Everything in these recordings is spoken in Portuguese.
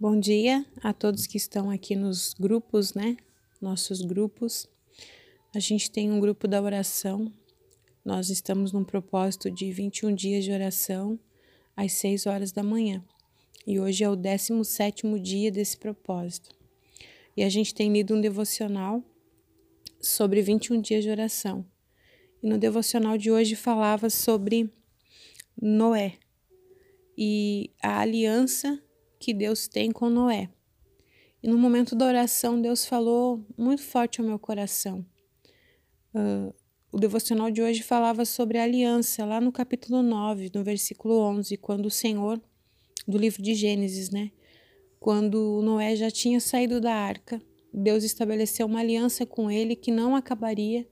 Bom dia a todos que estão aqui nos grupos, né? Nossos grupos. A gente tem um grupo da oração. Nós estamos num propósito de 21 dias de oração às 6 horas da manhã. E hoje é o 17 dia desse propósito. E a gente tem lido um devocional sobre 21 dias de oração. E no devocional de hoje falava sobre Noé e a aliança que Deus tem com Noé. E no momento da oração, Deus falou muito forte ao meu coração. Uh, o devocional de hoje falava sobre a aliança, lá no capítulo 9, no versículo 11, quando o Senhor, do livro de Gênesis, né? Quando Noé já tinha saído da arca, Deus estabeleceu uma aliança com ele que não acabaria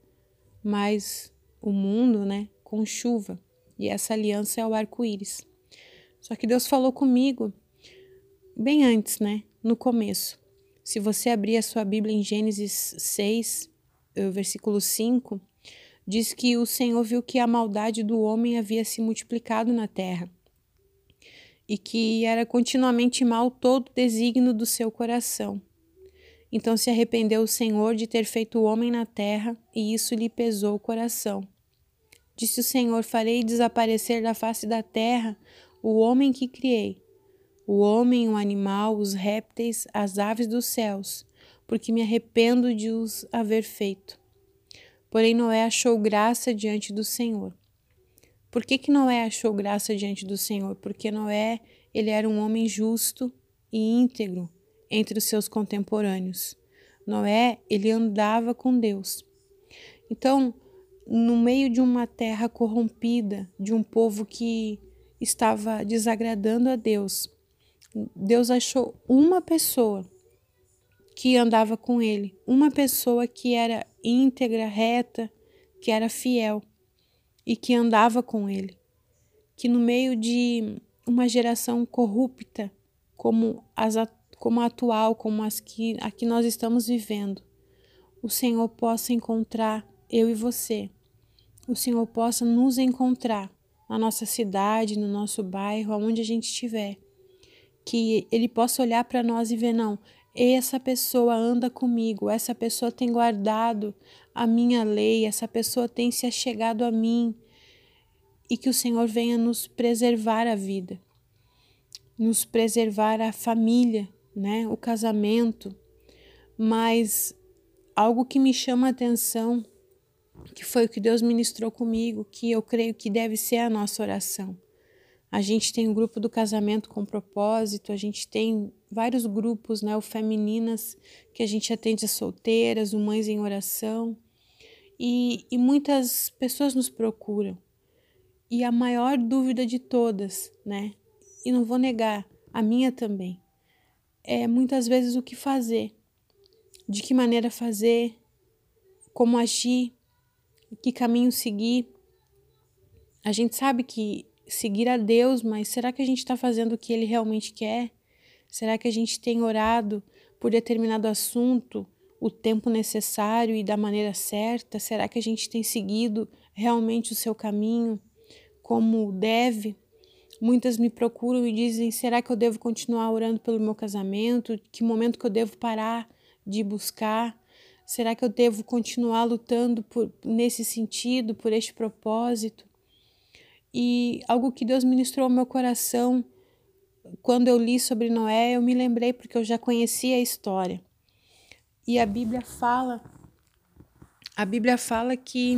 mais o mundo, né? Com chuva. E essa aliança é o arco-íris. Só que Deus falou comigo bem antes, né? No começo. Se você abrir a sua Bíblia em Gênesis 6, eh, versículo 5, diz que o Senhor viu que a maldade do homem havia se multiplicado na terra e que era continuamente mal todo desígnio do seu coração. Então se arrependeu o Senhor de ter feito o homem na terra, e isso lhe pesou o coração. Disse o Senhor: Farei desaparecer da face da terra o homem que criei, o homem, o animal, os répteis, as aves dos céus, porque me arrependo de os haver feito. Porém, Noé achou graça diante do Senhor. Por que, que Noé achou graça diante do Senhor? Porque Noé ele era um homem justo e íntegro entre os seus contemporâneos. Noé ele andava com Deus. Então, no meio de uma terra corrompida, de um povo que estava desagradando a Deus, Deus achou uma pessoa que andava com ele, uma pessoa que era íntegra, reta, que era fiel e que andava com ele. Que no meio de uma geração corrupta, como, as, como a atual, como as que, a que nós estamos vivendo, o Senhor possa encontrar eu e você. O Senhor possa nos encontrar na nossa cidade, no nosso bairro, aonde a gente estiver que ele possa olhar para nós e ver, não, essa pessoa anda comigo, essa pessoa tem guardado a minha lei, essa pessoa tem se achegado a mim, e que o Senhor venha nos preservar a vida, nos preservar a família, né, o casamento, mas algo que me chama a atenção, que foi o que Deus ministrou comigo, que eu creio que deve ser a nossa oração a gente tem o grupo do casamento com propósito, a gente tem vários grupos, né, o Femininas, que a gente atende as solteiras, o Mães em Oração, e, e muitas pessoas nos procuram. E a maior dúvida de todas, né, e não vou negar, a minha também, é muitas vezes o que fazer, de que maneira fazer, como agir, que caminho seguir. A gente sabe que seguir a Deus, mas será que a gente está fazendo o que Ele realmente quer? Será que a gente tem orado por determinado assunto o tempo necessário e da maneira certa? Será que a gente tem seguido realmente o seu caminho como deve? Muitas me procuram e dizem: será que eu devo continuar orando pelo meu casamento? Que momento que eu devo parar de buscar? Será que eu devo continuar lutando por, nesse sentido, por este propósito? E algo que Deus ministrou ao meu coração quando eu li sobre Noé, eu me lembrei porque eu já conhecia a história. E a Bíblia fala a Bíblia fala que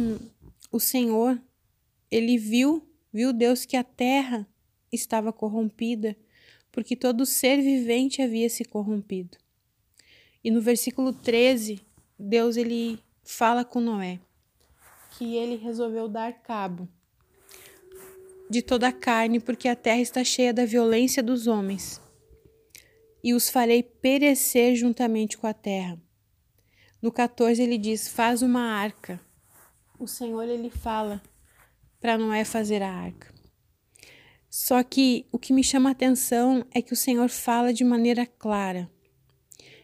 o Senhor ele viu, viu Deus que a terra estava corrompida, porque todo ser vivente havia se corrompido. E no versículo 13, Deus ele fala com Noé que ele resolveu dar cabo de toda a carne, porque a terra está cheia da violência dos homens. E os farei perecer juntamente com a terra. No 14 ele diz: Faz uma arca. O Senhor ele fala para Noé fazer a arca. Só que o que me chama a atenção é que o Senhor fala de maneira clara,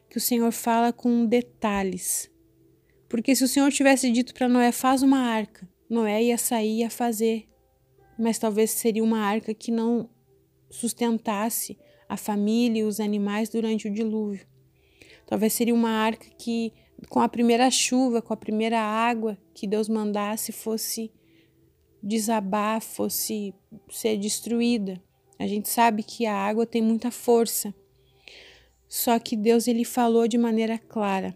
que o Senhor fala com detalhes. Porque se o Senhor tivesse dito para Noé, faz uma arca, Noé ia sair e ia fazer mas talvez seria uma arca que não sustentasse a família e os animais durante o dilúvio. Talvez seria uma arca que, com a primeira chuva, com a primeira água que Deus mandasse, fosse desabar, fosse ser destruída. A gente sabe que a água tem muita força. Só que Deus ele falou de maneira clara.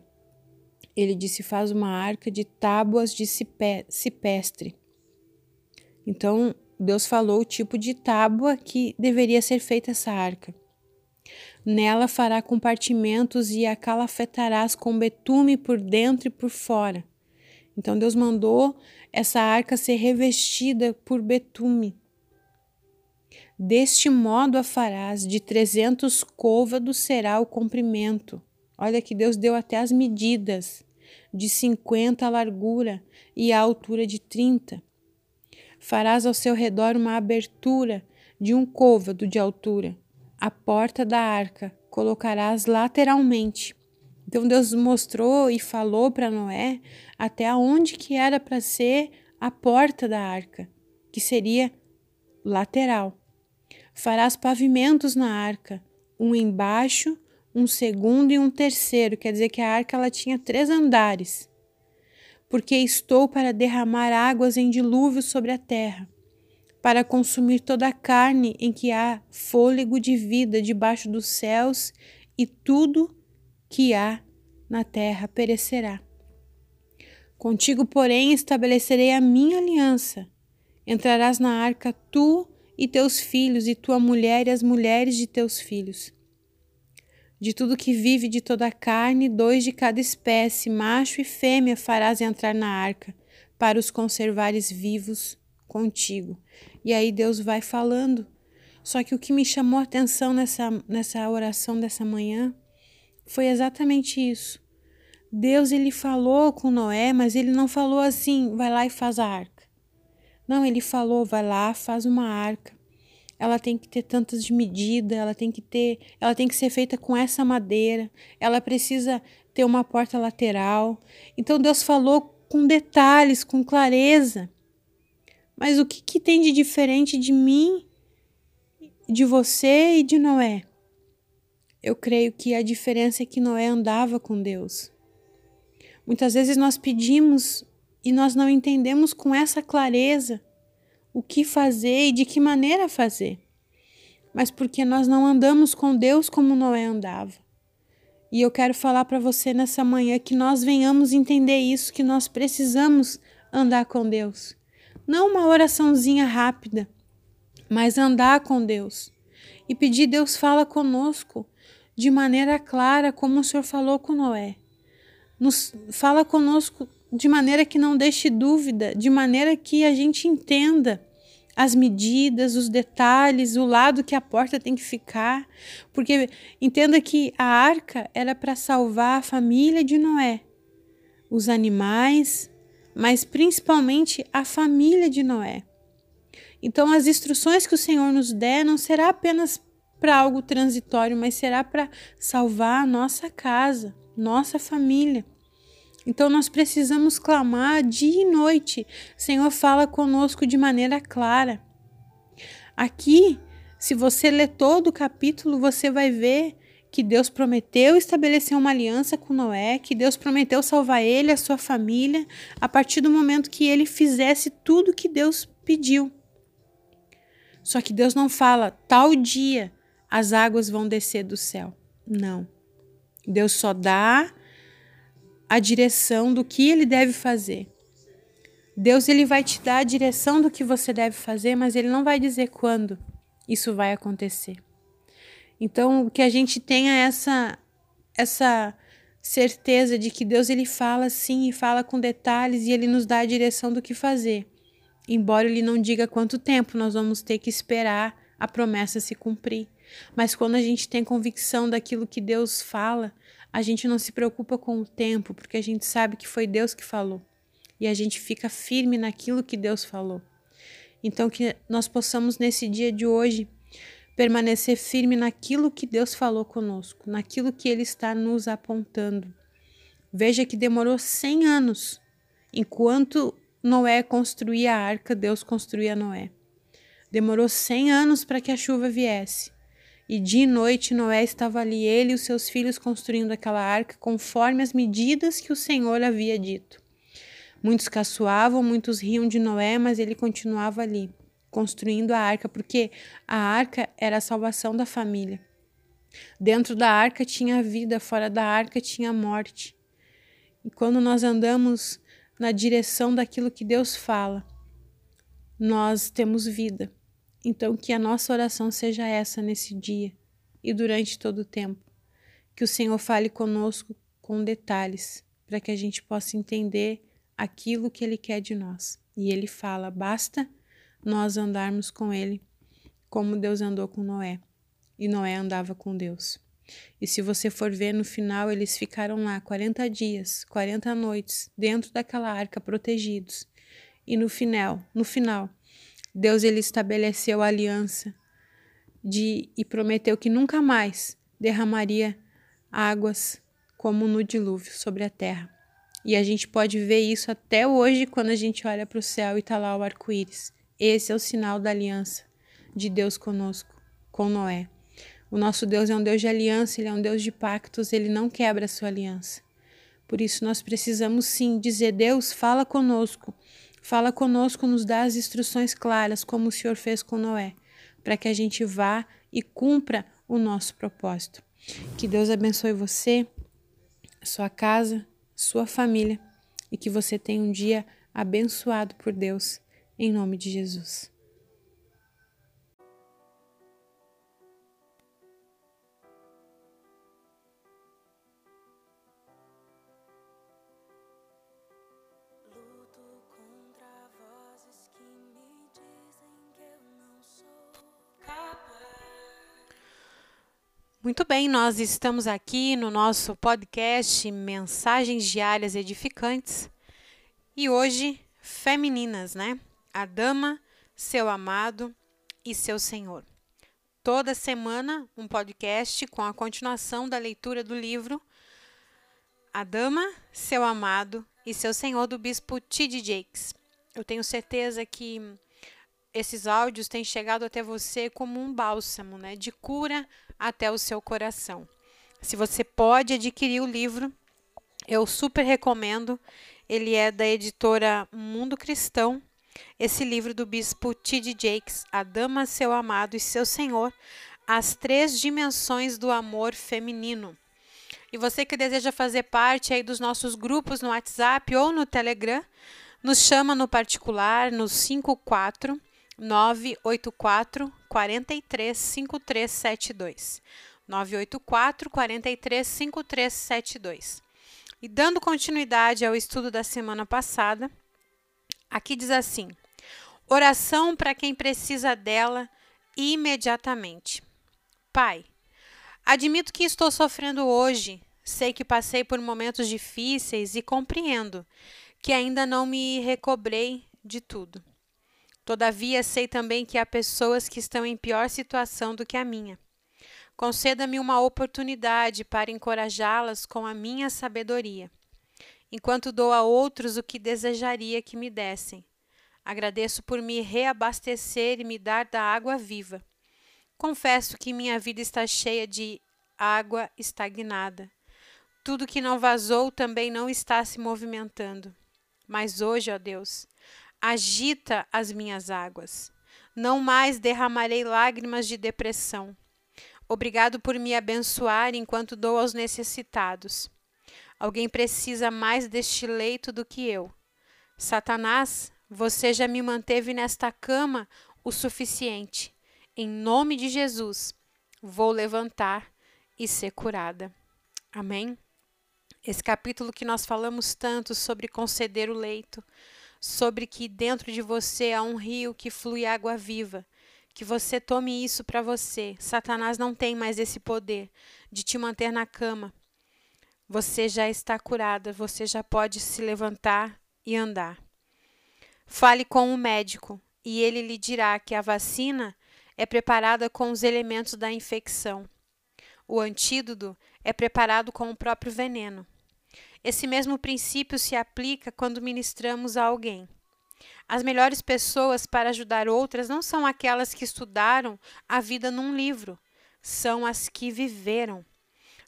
Ele disse: faz uma arca de tábuas de cipestre. Então, Deus falou o tipo de tábua que deveria ser feita essa arca. Nela fará compartimentos e a calafetarás com betume por dentro e por fora. Então Deus mandou essa arca ser revestida por betume. Deste modo a farás, de trezentos côvados será o comprimento. Olha que Deus deu até as medidas, de cinquenta a largura e a altura de trinta. Farás ao seu redor uma abertura de um côvado de altura. A porta da arca colocarás lateralmente. Então Deus mostrou e falou para Noé até onde que era para ser a porta da arca, que seria lateral. Farás pavimentos na arca, um embaixo, um segundo e um terceiro, quer dizer que a arca ela tinha três andares. Porque estou para derramar águas em dilúvio sobre a terra, para consumir toda a carne em que há fôlego de vida debaixo dos céus, e tudo que há na terra perecerá. Contigo, porém, estabelecerei a minha aliança. Entrarás na arca tu e teus filhos, e tua mulher e as mulheres de teus filhos. De tudo que vive de toda a carne, dois de cada espécie, macho e fêmea, farás entrar na arca, para os conservares vivos contigo. E aí Deus vai falando. Só que o que me chamou a atenção nessa, nessa oração dessa manhã foi exatamente isso. Deus ele falou com Noé, mas ele não falou assim, vai lá e faz a arca. Não, ele falou: vai lá, faz uma arca. Ela tem que ter tantas de medida, ela tem que ter, ela tem que ser feita com essa madeira, ela precisa ter uma porta lateral. Então Deus falou com detalhes, com clareza. Mas o que, que tem de diferente de mim, de você e de Noé? Eu creio que a diferença é que Noé andava com Deus. Muitas vezes nós pedimos e nós não entendemos com essa clareza o que fazer e de que maneira fazer, mas porque nós não andamos com Deus como Noé andava. E eu quero falar para você nessa manhã que nós venhamos entender isso, que nós precisamos andar com Deus. Não uma oraçãozinha rápida, mas andar com Deus. E pedir Deus fala conosco de maneira clara, como o Senhor falou com Noé. Nos fala conosco de maneira que não deixe dúvida, de maneira que a gente entenda as medidas, os detalhes, o lado que a porta tem que ficar, porque entenda que a arca era para salvar a família de Noé, os animais, mas principalmente a família de Noé. Então, as instruções que o Senhor nos der não será apenas para algo transitório, mas será para salvar a nossa casa, nossa família. Então nós precisamos clamar dia e noite. Senhor, fala conosco de maneira clara. Aqui, se você ler todo o capítulo, você vai ver que Deus prometeu estabelecer uma aliança com Noé, que Deus prometeu salvar ele e a sua família a partir do momento que ele fizesse tudo que Deus pediu. Só que Deus não fala tal dia as águas vão descer do céu. Não. Deus só dá a direção do que ele deve fazer. Deus ele vai te dar a direção do que você deve fazer, mas ele não vai dizer quando isso vai acontecer. Então, que a gente tenha essa essa certeza de que Deus ele fala sim e fala com detalhes e ele nos dá a direção do que fazer. Embora ele não diga quanto tempo nós vamos ter que esperar a promessa se cumprir. Mas quando a gente tem convicção daquilo que Deus fala, a gente não se preocupa com o tempo, porque a gente sabe que foi Deus que falou. E a gente fica firme naquilo que Deus falou. Então, que nós possamos, nesse dia de hoje, permanecer firme naquilo que Deus falou conosco, naquilo que Ele está nos apontando. Veja que demorou 100 anos. Enquanto Noé construía a arca, Deus construía Noé. Demorou 100 anos para que a chuva viesse. E de noite Noé estava ali, ele e os seus filhos construindo aquela arca conforme as medidas que o Senhor havia dito. Muitos caçoavam, muitos riam de Noé, mas ele continuava ali, construindo a arca, porque a arca era a salvação da família. Dentro da arca tinha vida, fora da arca tinha morte. E quando nós andamos na direção daquilo que Deus fala, nós temos vida. Então, que a nossa oração seja essa nesse dia e durante todo o tempo. Que o Senhor fale conosco com detalhes, para que a gente possa entender aquilo que Ele quer de nós. E Ele fala: basta nós andarmos com Ele como Deus andou com Noé. E Noé andava com Deus. E se você for ver no final, eles ficaram lá 40 dias, 40 noites, dentro daquela arca protegidos. E no final, no final, Deus ele estabeleceu a aliança de e prometeu que nunca mais derramaria águas como no dilúvio sobre a terra. E a gente pode ver isso até hoje quando a gente olha para o céu e está lá o arco-íris. Esse é o sinal da aliança de Deus conosco, com Noé. O nosso Deus é um Deus de aliança, ele é um Deus de pactos, ele não quebra a sua aliança. Por isso nós precisamos sim dizer: Deus, fala conosco. Fala conosco, nos dá as instruções claras, como o Senhor fez com Noé, para que a gente vá e cumpra o nosso propósito. Que Deus abençoe você, sua casa, sua família e que você tenha um dia abençoado por Deus, em nome de Jesus. Muito bem, nós estamos aqui no nosso podcast Mensagens Diárias Edificantes e hoje femininas, né? A dama, seu amado e seu senhor. Toda semana um podcast com a continuação da leitura do livro A Dama, seu amado e seu senhor do bispo T.D. Jakes. Eu tenho certeza que esses áudios têm chegado até você como um bálsamo, né, de cura até o seu coração. Se você pode adquirir o livro, eu super recomendo. Ele é da editora Mundo Cristão. Esse livro do bispo T.D. Jakes, A Dama, Seu Amado e Seu Senhor, As Três Dimensões do Amor Feminino. E você que deseja fazer parte aí dos nossos grupos no WhatsApp ou no Telegram, nos chama no particular no 54 984 43 5372. 984 43 5372. E dando continuidade ao estudo da semana passada, aqui diz assim: oração para quem precisa dela imediatamente. Pai, admito que estou sofrendo hoje, sei que passei por momentos difíceis e compreendo que ainda não me recobrei de tudo. Todavia, sei também que há pessoas que estão em pior situação do que a minha. Conceda-me uma oportunidade para encorajá-las com a minha sabedoria, enquanto dou a outros o que desejaria que me dessem. Agradeço por me reabastecer e me dar da água viva. Confesso que minha vida está cheia de água estagnada. Tudo que não vazou também não está se movimentando. Mas hoje, ó Deus, agita as minhas águas. Não mais derramarei lágrimas de depressão. Obrigado por me abençoar enquanto dou aos necessitados. Alguém precisa mais deste leito do que eu. Satanás, você já me manteve nesta cama o suficiente. Em nome de Jesus, vou levantar e ser curada. Amém? Esse capítulo que nós falamos tanto sobre conceder o leito, sobre que dentro de você há um rio que flui água viva. Que você tome isso para você. Satanás não tem mais esse poder de te manter na cama. Você já está curada, você já pode se levantar e andar. Fale com o médico e ele lhe dirá que a vacina é preparada com os elementos da infecção. O antídoto é preparado com o próprio veneno. Esse mesmo princípio se aplica quando ministramos a alguém. As melhores pessoas para ajudar outras não são aquelas que estudaram a vida num livro, são as que viveram.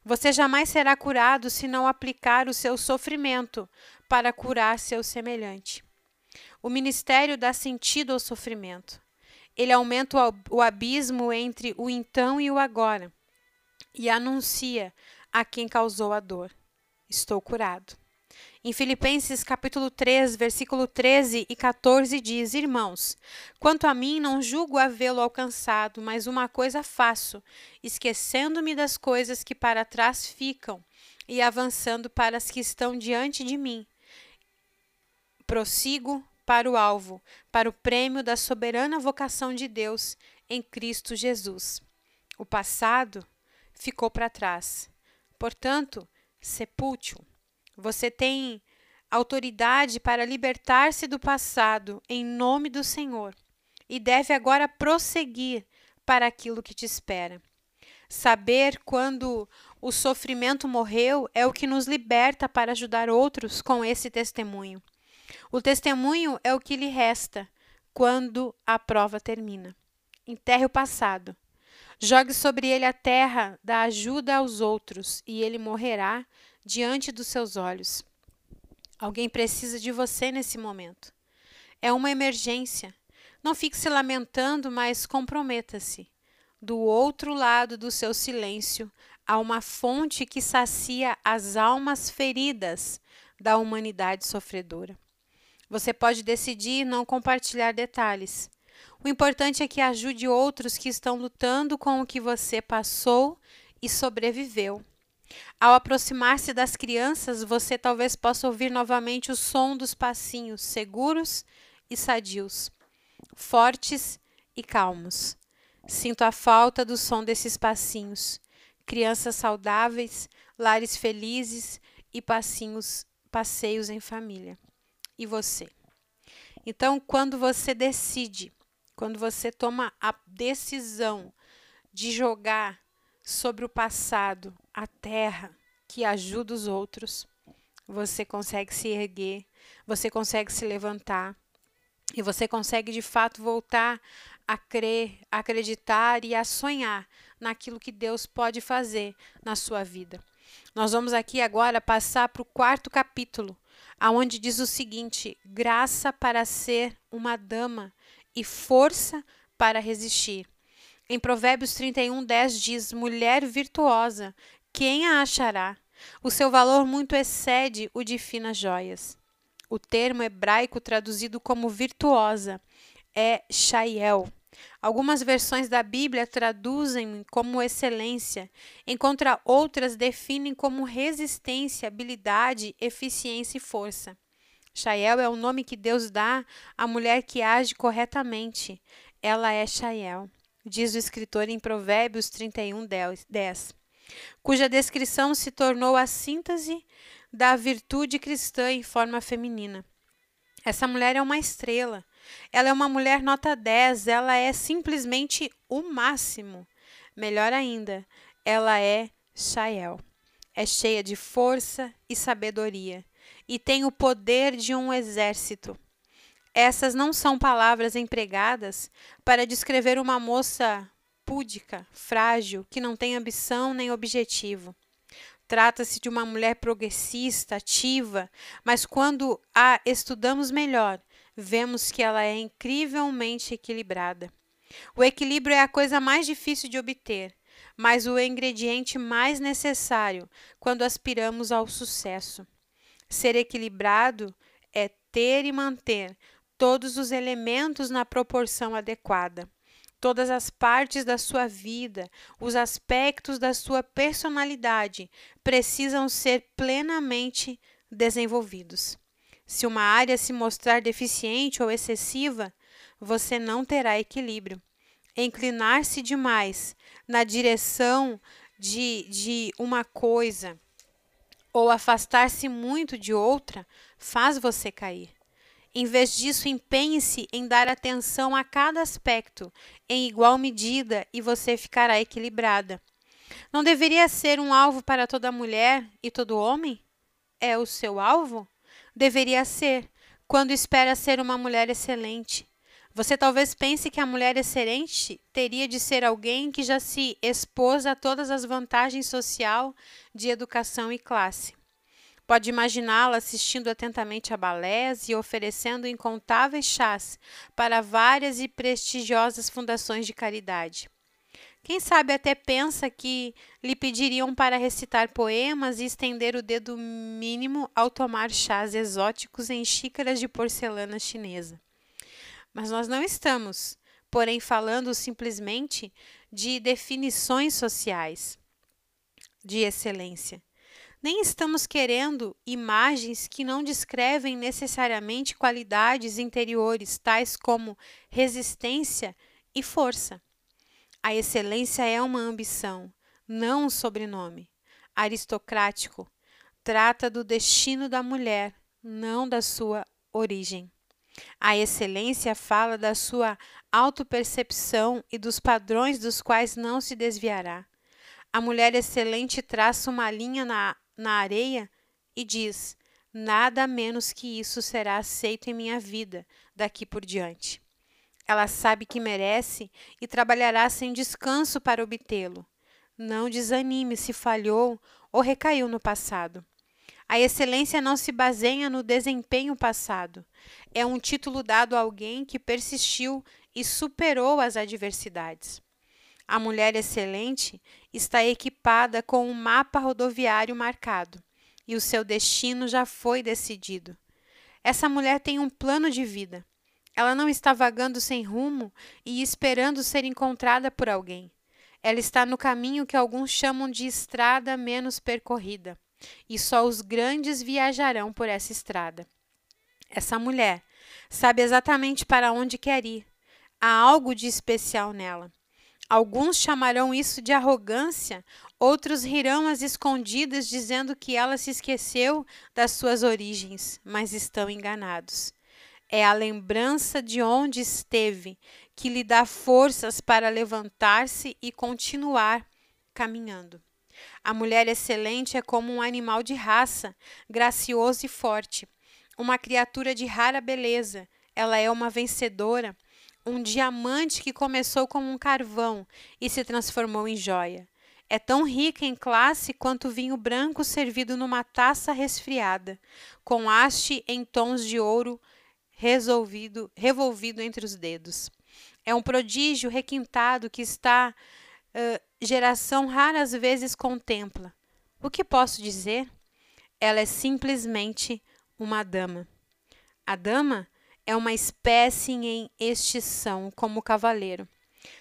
Você jamais será curado se não aplicar o seu sofrimento para curar seu semelhante. O ministério dá sentido ao sofrimento. Ele aumenta o abismo entre o então e o agora e anuncia a quem causou a dor: Estou curado. Em Filipenses capítulo 3, versículo 13 e 14 diz: Irmãos, quanto a mim não julgo havê-lo alcançado, mas uma coisa faço, esquecendo-me das coisas que para trás ficam e avançando para as que estão diante de mim. Prossigo para o alvo, para o prêmio da soberana vocação de Deus em Cristo Jesus. O passado ficou para trás. Portanto, sepulte-o você tem autoridade para libertar-se do passado em nome do Senhor e deve agora prosseguir para aquilo que te espera. Saber quando o sofrimento morreu é o que nos liberta para ajudar outros com esse testemunho. O testemunho é o que lhe resta quando a prova termina. Enterre o passado. Jogue sobre ele a terra da ajuda aos outros e ele morrerá diante dos seus olhos. Alguém precisa de você nesse momento. É uma emergência. Não fique se lamentando, mas comprometa-se. Do outro lado do seu silêncio há uma fonte que sacia as almas feridas da humanidade sofredora. Você pode decidir não compartilhar detalhes. O importante é que ajude outros que estão lutando com o que você passou e sobreviveu. Ao aproximar-se das crianças, você talvez possa ouvir novamente o som dos passinhos seguros e sadios, fortes e calmos. Sinto a falta do som desses passinhos. Crianças saudáveis, lares felizes e passinhos, passeios em família. E você? Então, quando você decide, quando você toma a decisão de jogar sobre o passado, a terra que ajuda os outros, você consegue se erguer, você consegue se levantar e você consegue de fato voltar a crer, a acreditar e a sonhar naquilo que Deus pode fazer na sua vida. Nós vamos aqui agora passar para o quarto capítulo, aonde diz o seguinte: graça para ser uma dama e força para resistir. Em Provérbios 31, 10 diz: Mulher virtuosa, quem a achará? O seu valor muito excede o de finas joias. O termo hebraico traduzido como virtuosa é shaiel. Algumas versões da Bíblia traduzem como excelência, enquanto outras definem como resistência, habilidade, eficiência e força. Shael é o nome que Deus dá à mulher que age corretamente. Ela é Shael diz o escritor em Provérbios 31, 10, cuja descrição se tornou a síntese da virtude cristã em forma feminina. Essa mulher é uma estrela. Ela é uma mulher nota 10, ela é simplesmente o máximo. Melhor ainda, ela é Shael. É cheia de força e sabedoria e tem o poder de um exército. Essas não são palavras empregadas para descrever uma moça púdica, frágil, que não tem ambição nem objetivo. Trata-se de uma mulher progressista, ativa, mas quando a estudamos melhor, vemos que ela é incrivelmente equilibrada. O equilíbrio é a coisa mais difícil de obter, mas o ingrediente mais necessário quando aspiramos ao sucesso. Ser equilibrado é ter e manter todos os elementos na proporção adequada. Todas as partes da sua vida, os aspectos da sua personalidade precisam ser plenamente desenvolvidos. Se uma área se mostrar deficiente ou excessiva, você não terá equilíbrio. Inclinar-se demais na direção de, de uma coisa ou afastar-se muito de outra faz você cair. Em vez disso, empenhe-se em dar atenção a cada aspecto em igual medida e você ficará equilibrada. Não deveria ser um alvo para toda mulher e todo homem? É o seu alvo? Deveria ser, quando espera ser uma mulher excelente. Você talvez pense que a mulher excelente teria de ser alguém que já se expôs a todas as vantagens social de educação e classe. Pode imaginá-la assistindo atentamente a balés e oferecendo incontáveis chás para várias e prestigiosas fundações de caridade. Quem sabe até pensa que lhe pediriam para recitar poemas e estender o dedo mínimo ao tomar chás exóticos em xícaras de porcelana chinesa. Mas nós não estamos, porém, falando simplesmente de definições sociais de excelência. Nem estamos querendo imagens que não descrevem necessariamente qualidades interiores, tais como resistência e força. A excelência é uma ambição, não um sobrenome. Aristocrático trata do destino da mulher, não da sua origem. A excelência fala da sua autopercepção e dos padrões dos quais não se desviará. A mulher excelente traça uma linha na, na areia e diz: Nada menos que isso será aceito em minha vida daqui por diante. Ela sabe que merece e trabalhará sem descanso para obtê-lo. Não desanime se falhou ou recaiu no passado. A excelência não se baseia no desempenho passado. É um título dado a alguém que persistiu e superou as adversidades. A mulher excelente está equipada com um mapa rodoviário marcado e o seu destino já foi decidido. Essa mulher tem um plano de vida. Ela não está vagando sem rumo e esperando ser encontrada por alguém. Ela está no caminho que alguns chamam de estrada menos percorrida, e só os grandes viajarão por essa estrada. Essa mulher sabe exatamente para onde quer ir. Há algo de especial nela. Alguns chamarão isso de arrogância, outros rirão às escondidas dizendo que ela se esqueceu das suas origens, mas estão enganados. É a lembrança de onde esteve que lhe dá forças para levantar-se e continuar caminhando. A mulher excelente é como um animal de raça, gracioso e forte, uma criatura de rara beleza. Ela é uma vencedora, um diamante que começou como um carvão e se transformou em joia. É tão rica em classe quanto vinho branco servido numa taça resfriada, com haste em tons de ouro resolvido, revolvido entre os dedos. É um prodígio requintado que está geração raras vezes contempla. O que posso dizer? Ela é simplesmente uma dama. A dama é uma espécie em extinção, como o cavaleiro.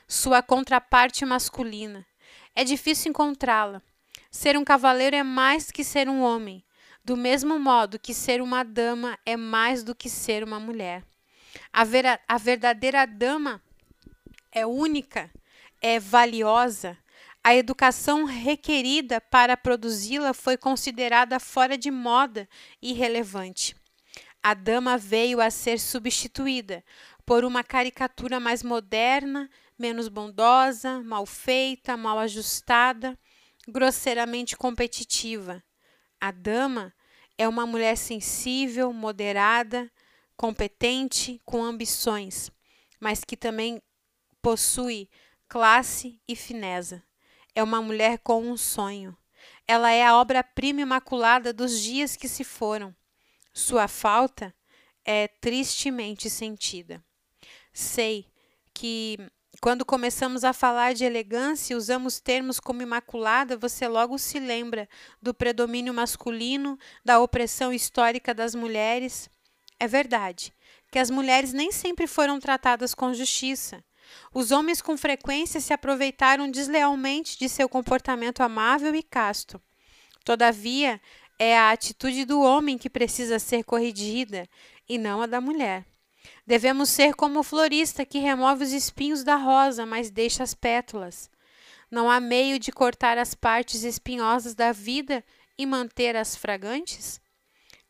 Sua contraparte masculina. É difícil encontrá-la. Ser um cavaleiro é mais que ser um homem, do mesmo modo que ser uma dama é mais do que ser uma mulher. A, vera, a verdadeira dama é única, é valiosa. A educação requerida para produzi-la foi considerada fora de moda e irrelevante. A dama veio a ser substituída por uma caricatura mais moderna, menos bondosa, mal feita, mal ajustada, grosseiramente competitiva. A dama é uma mulher sensível, moderada, competente, com ambições, mas que também possui classe e fineza. É uma mulher com um sonho. Ela é a obra-prima imaculada dos dias que se foram. Sua falta é tristemente sentida. Sei que quando começamos a falar de elegância e usamos termos como imaculada, você logo se lembra do predomínio masculino, da opressão histórica das mulheres. É verdade que as mulheres nem sempre foram tratadas com justiça. Os homens com frequência se aproveitaram deslealmente de seu comportamento amável e casto. Todavia, é a atitude do homem que precisa ser corrigida e não a da mulher. Devemos ser como o florista que remove os espinhos da rosa, mas deixa as pétalas. Não há meio de cortar as partes espinhosas da vida e manter as fragantes?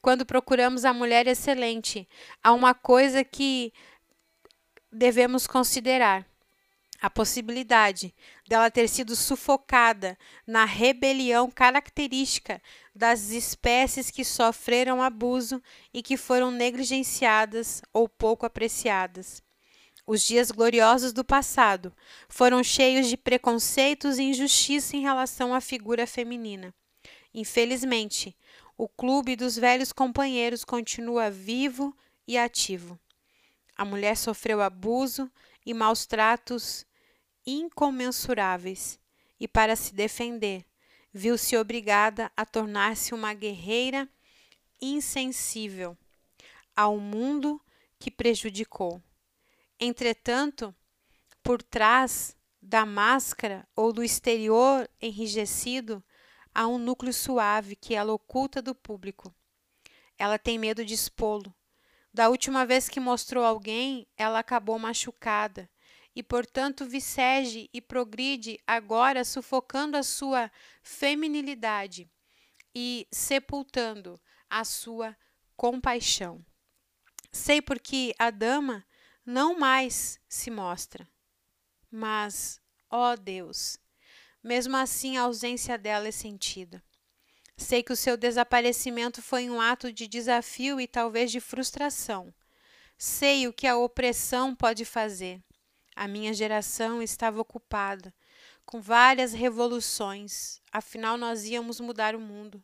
Quando procuramos a mulher excelente, há uma coisa que devemos considerar a possibilidade dela ter sido sufocada na rebelião característica das espécies que sofreram abuso e que foram negligenciadas ou pouco apreciadas. Os dias gloriosos do passado foram cheios de preconceitos e injustiça em relação à figura feminina. Infelizmente, o clube dos velhos companheiros continua vivo e ativo. A mulher sofreu abuso e maus tratos incomensuráveis e, para se defender, viu-se obrigada a tornar-se uma guerreira insensível ao mundo que prejudicou. Entretanto, por trás da máscara ou do exterior enrijecido, há um núcleo suave que ela oculta do público. Ela tem medo de expô-lo. Da última vez que mostrou alguém, ela acabou machucada e, portanto, vicege e progride agora sufocando a sua feminilidade e sepultando a sua compaixão. Sei porque a dama não mais se mostra. Mas, ó Deus, mesmo assim a ausência dela é sentida. Sei que o seu desaparecimento foi um ato de desafio e talvez de frustração. Sei o que a opressão pode fazer. A minha geração estava ocupada com várias revoluções, afinal nós íamos mudar o mundo.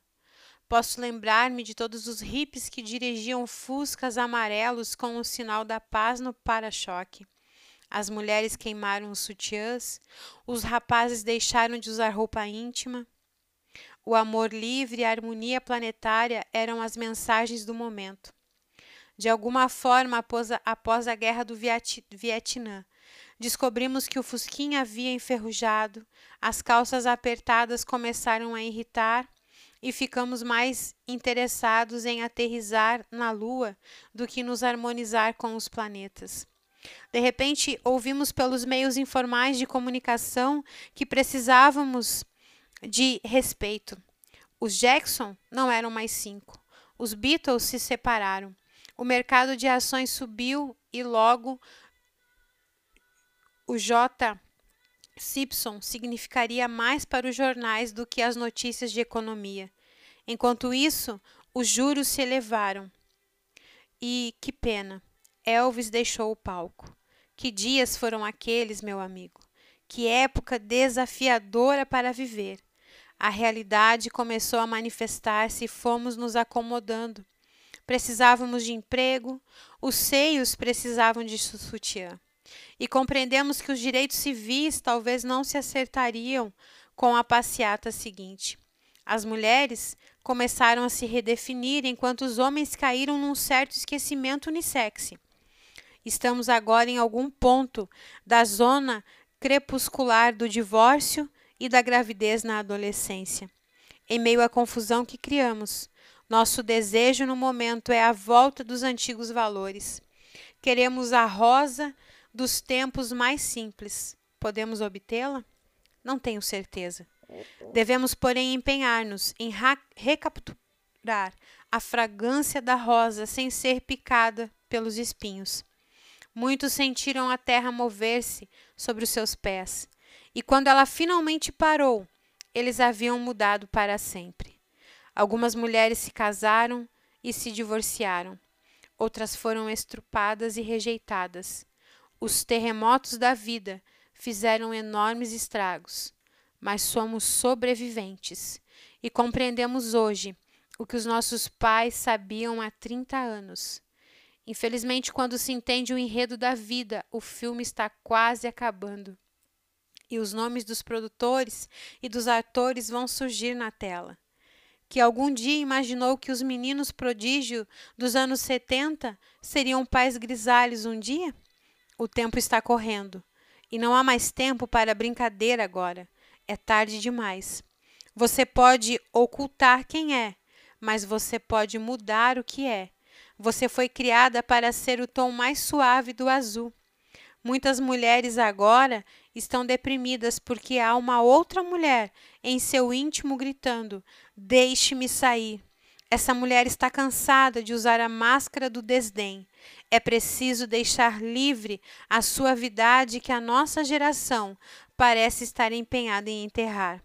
Posso lembrar-me de todos os hippies que dirigiam fuscas amarelos com o sinal da paz no para-choque. As mulheres queimaram os sutiãs, os rapazes deixaram de usar roupa íntima. O amor livre e a harmonia planetária eram as mensagens do momento. De alguma forma, após a, após a guerra do Vietnã, descobrimos que o fusquinha havia enferrujado, as calças apertadas começaram a irritar e ficamos mais interessados em aterrizar na Lua do que nos harmonizar com os planetas. De repente, ouvimos pelos meios informais de comunicação que precisávamos de respeito. Os Jackson não eram mais cinco. Os Beatles se separaram. O mercado de ações subiu e logo o J. Simpson significaria mais para os jornais do que as notícias de economia. Enquanto isso, os juros se elevaram. E que pena! Elvis deixou o palco. Que dias foram aqueles, meu amigo? Que época desafiadora para viver. A realidade começou a manifestar-se e fomos nos acomodando. Precisávamos de emprego, os seios precisavam de sutiã. E compreendemos que os direitos civis talvez não se acertariam com a passeata seguinte. As mulheres começaram a se redefinir enquanto os homens caíram num certo esquecimento unissexe. Estamos agora em algum ponto da zona crepuscular do divórcio e da gravidez na adolescência. Em meio à confusão que criamos, nosso desejo no momento é a volta dos antigos valores. Queremos a rosa dos tempos mais simples. Podemos obtê-la? Não tenho certeza. Devemos, porém, empenhar-nos em recapturar a fragrância da rosa sem ser picada pelos espinhos. Muitos sentiram a terra mover-se sobre os seus pés, e quando ela finalmente parou, eles haviam mudado para sempre. Algumas mulheres se casaram e se divorciaram, outras foram estrupadas e rejeitadas. Os terremotos da vida fizeram enormes estragos, mas somos sobreviventes e compreendemos hoje o que os nossos pais sabiam há 30 anos. Infelizmente, quando se entende o enredo da vida, o filme está quase acabando. E os nomes dos produtores e dos atores vão surgir na tela. Que algum dia imaginou que os meninos prodígio dos anos 70 seriam pais grisalhos um dia? O tempo está correndo e não há mais tempo para brincadeira agora. É tarde demais. Você pode ocultar quem é, mas você pode mudar o que é. Você foi criada para ser o tom mais suave do azul. Muitas mulheres agora estão deprimidas porque há uma outra mulher em seu íntimo gritando: Deixe-me sair. Essa mulher está cansada de usar a máscara do desdém. É preciso deixar livre a suavidade que a nossa geração parece estar empenhada em enterrar.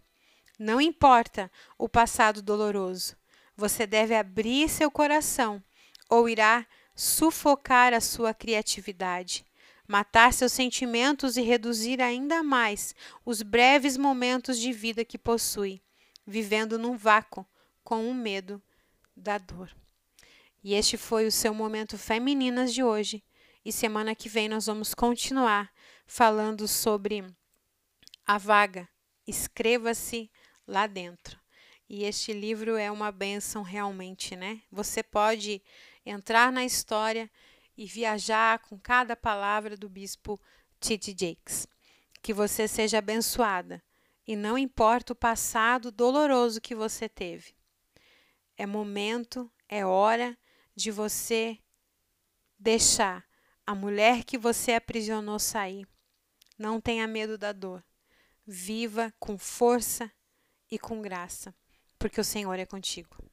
Não importa o passado doloroso. Você deve abrir seu coração ou irá sufocar a sua criatividade. Matar seus sentimentos e reduzir ainda mais os breves momentos de vida que possui, vivendo num vácuo com o medo da dor. E este foi o seu momento femininas de hoje. E semana que vem nós vamos continuar falando sobre a vaga. Escreva-se lá dentro. E este livro é uma benção realmente, né? Você pode entrar na história e viajar com cada palavra do bispo Titi Jakes. Que você seja abençoada e não importa o passado doloroso que você teve. É momento, é hora de você deixar a mulher que você aprisionou sair. Não tenha medo da dor. Viva com força e com graça, porque o Senhor é contigo.